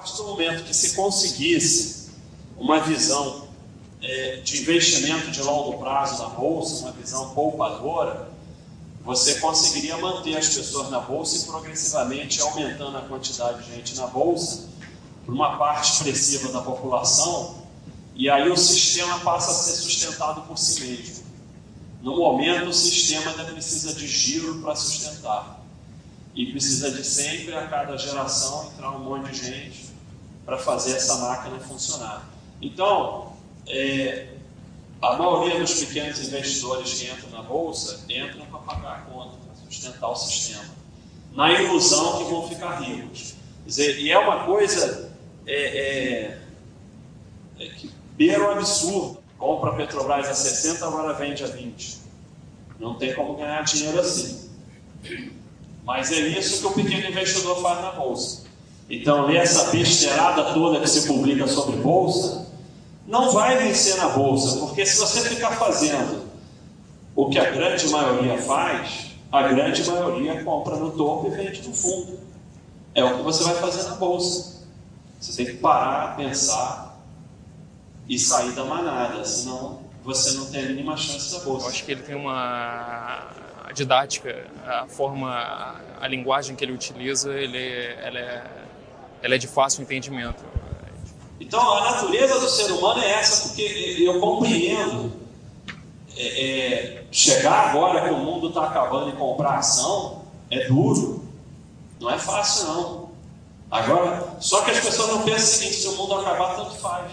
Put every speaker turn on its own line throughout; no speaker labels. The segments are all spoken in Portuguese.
partir do momento que se conseguisse uma visão é, de investimento de longo prazo na bolsa, uma visão poupadora, você conseguiria manter as pessoas na bolsa e progressivamente aumentando a quantidade de gente na bolsa por uma parte expressiva da população, e aí o sistema passa a ser sustentado por si mesmo. No momento, o sistema ainda precisa de giro para sustentar. E precisa de sempre, a cada geração, entrar um monte de gente para fazer essa máquina funcionar. Então, é, a maioria dos pequenos investidores que entram na bolsa entram para pagar a conta, para sustentar o sistema, na ilusão que vão ficar ricos. Quer dizer, e é uma coisa é, é, é que beira o absurdo. Compra a Petrobras a 60, agora vende a 20. Não tem como ganhar dinheiro assim. Mas é isso que o pequeno investidor faz na bolsa. Então, ler essa besteirada toda que se publica sobre bolsa, não vai vencer na bolsa, porque se você ficar fazendo o que a grande maioria faz, a grande maioria compra no topo e vende no fundo. É o que você vai fazer na bolsa. Você tem que parar, pensar e sair da manada, senão você não tem a mínima chance da bolsa.
Eu acho que ele tem uma didática, a forma, a linguagem que ele utiliza, ele, ela, é, ela é de fácil entendimento.
Então, a natureza do ser humano é essa, porque eu compreendo é, é, chegar agora que o mundo está acabando e comprar ação é duro, não é fácil não. Agora, só que as pessoas não pensam o seguinte: se o mundo acabar, tanto faz.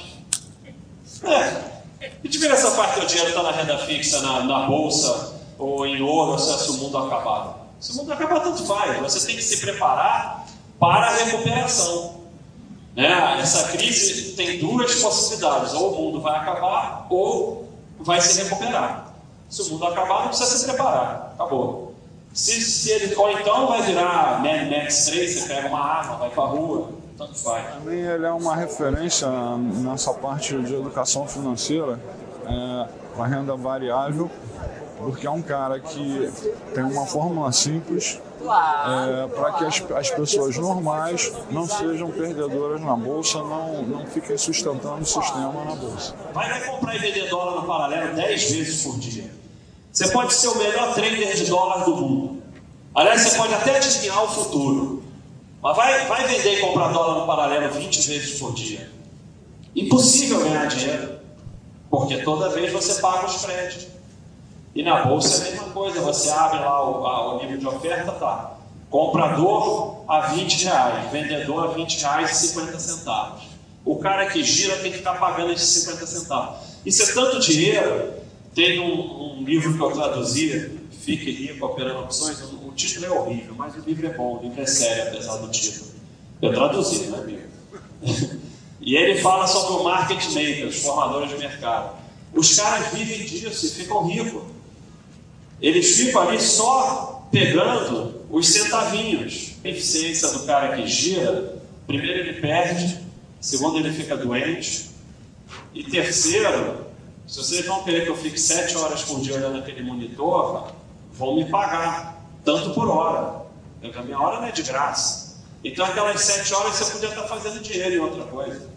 É, e tiver essa parte do dinheiro está na renda fixa, na, na bolsa ou em ouro, se o mundo acabar. Se o mundo acabar, tanto faz. Você tem que se preparar para a recuperação. Né? Essa crise tem duas possibilidades: ou o mundo vai acabar, ou vai se recuperar. Se o mundo acabar, não precisa se preparar. Acabou. Se, se ele, ou então vai virar Mad Max 3, você pega uma arma, vai para a rua, tanto faz.
Também ele é uma referência nessa parte de educação financeira, é, com a renda variável, porque é um cara que tem uma fórmula simples é, para que as, as, pessoas normais não sejam perdedoras na bolsa, não, não fiquem sustentando o sistema na bolsa.
Vai comprar e vender dólar no paralelo 10 vezes por dia. Você pode ser o melhor trader de dólar do mundo. Aliás, você pode até adivinhar o futuro. Mas vai, vai vender e comprar dólar no paralelo 20 vezes por dia. Impossível ganhar dinheiro. Porque toda vez você paga os prédios. E na bolsa é a mesma coisa, você abre lá o, a, o nível de oferta, tá. Comprador a 20 reais, vendedor a 20 reais e 50 centavos. O cara que gira tem que estar pagando esses 50 centavos. Isso é tanto dinheiro. Tem um, um livro que eu traduzi, Fique Rico Operando Opções. O, o título é horrível, mas o livro é bom, o livro é sério, apesar do título. Eu traduzi, não é mesmo? e ele fala sobre o market maker, os formadores de mercado. Os caras vivem disso e ficam ricos. Eles ficam ali só pegando os centavinhos. A eficiência do cara que gira, primeiro ele perde, segundo ele fica doente, e terceiro, se vocês vão querer que eu fique sete horas por dia olhando aquele monitor, vão me pagar, tanto por hora. A minha hora não é de graça. Então aquelas sete horas você podia estar fazendo dinheiro em outra coisa.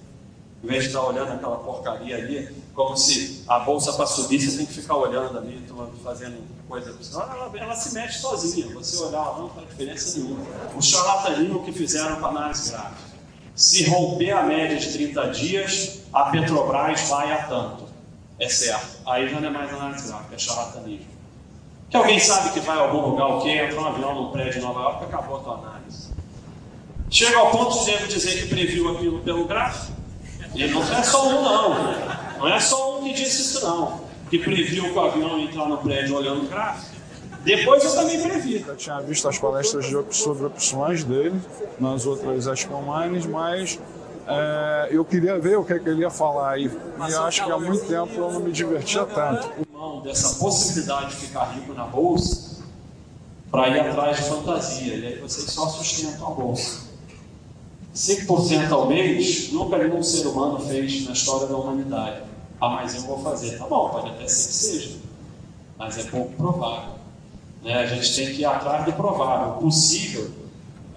Em vez de estar olhando aquela porcaria ali, como se a bolsa para subir você tem que ficar olhando ali, fazendo coisa. Ela, ela se mexe sozinha, você olhar não faz diferença nenhuma. O charlatanismo que fizeram com a análise gráfica. Se romper a média de 30 dias, a Petrobras vai a tanto. É certo. Aí já não é mais análise gráfica, é charlatanismo. Que alguém sabe que vai a algum lugar o quê? Entra um avião num prédio em Nova York, acabou a tua análise. Chega ao ponto de dizer que previu aquilo pelo gráfico. E não é só um, não. Não é só um que disse isso, não. Que previu que o avião entrar no prédio olhando o gráfico. Depois eu também previ.
Eu tinha visto as palestras sobre opções dele nas outras Expo Mines, mas é, eu queria ver o que, é que ele ia falar. E, e acho que há muito tempo eu não me divertia tanto.
Dessa possibilidade de ficar rico na bolsa para ir atrás de fantasia. E aí vocês só sustentam a bolsa. 5% ao mês, nunca nenhum ser humano fez na história da humanidade. Ah, mas eu vou fazer. Tá bom, pode até ser que seja, mas é pouco provável. Né? A gente tem que ir atrás do provável. Possível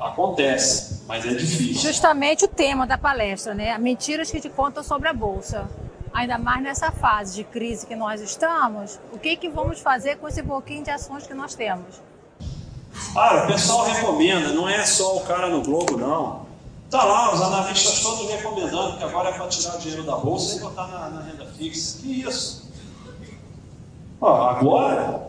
Acontece, mas é difícil.
Justamente o tema da palestra, né? Mentiras que te contam sobre a Bolsa. Ainda mais nessa fase de crise que nós estamos, o que, que vamos fazer com esse pouquinho de ações que nós temos?
Ah, o pessoal recomenda, não é só o cara no Globo, não. Tá lá, os analistas todos recomendando que agora é para tirar o dinheiro da bolsa e botar na, na renda fixa. Que isso? Ó, agora?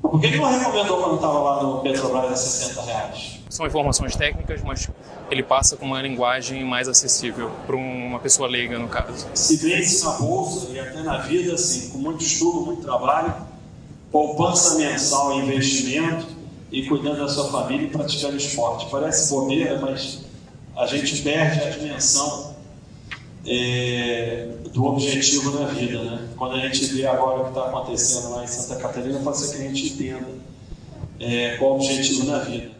Por que, que não recomendou quando estava lá no Petrobras a 60 reais?
São informações técnicas, mas ele passa com uma linguagem mais acessível para uma pessoa leiga, no caso.
Se vence na bolsa e até na vida, assim, com muito estudo, muito trabalho, poupança mensal investimento e cuidando da sua família e praticando esporte. Parece bobeira, mas a gente perde a dimensão é, do objetivo na vida. Né? Quando a gente vê agora o que está acontecendo lá em Santa Catarina, pode ser que a gente entenda é, qual o objetivo na vida.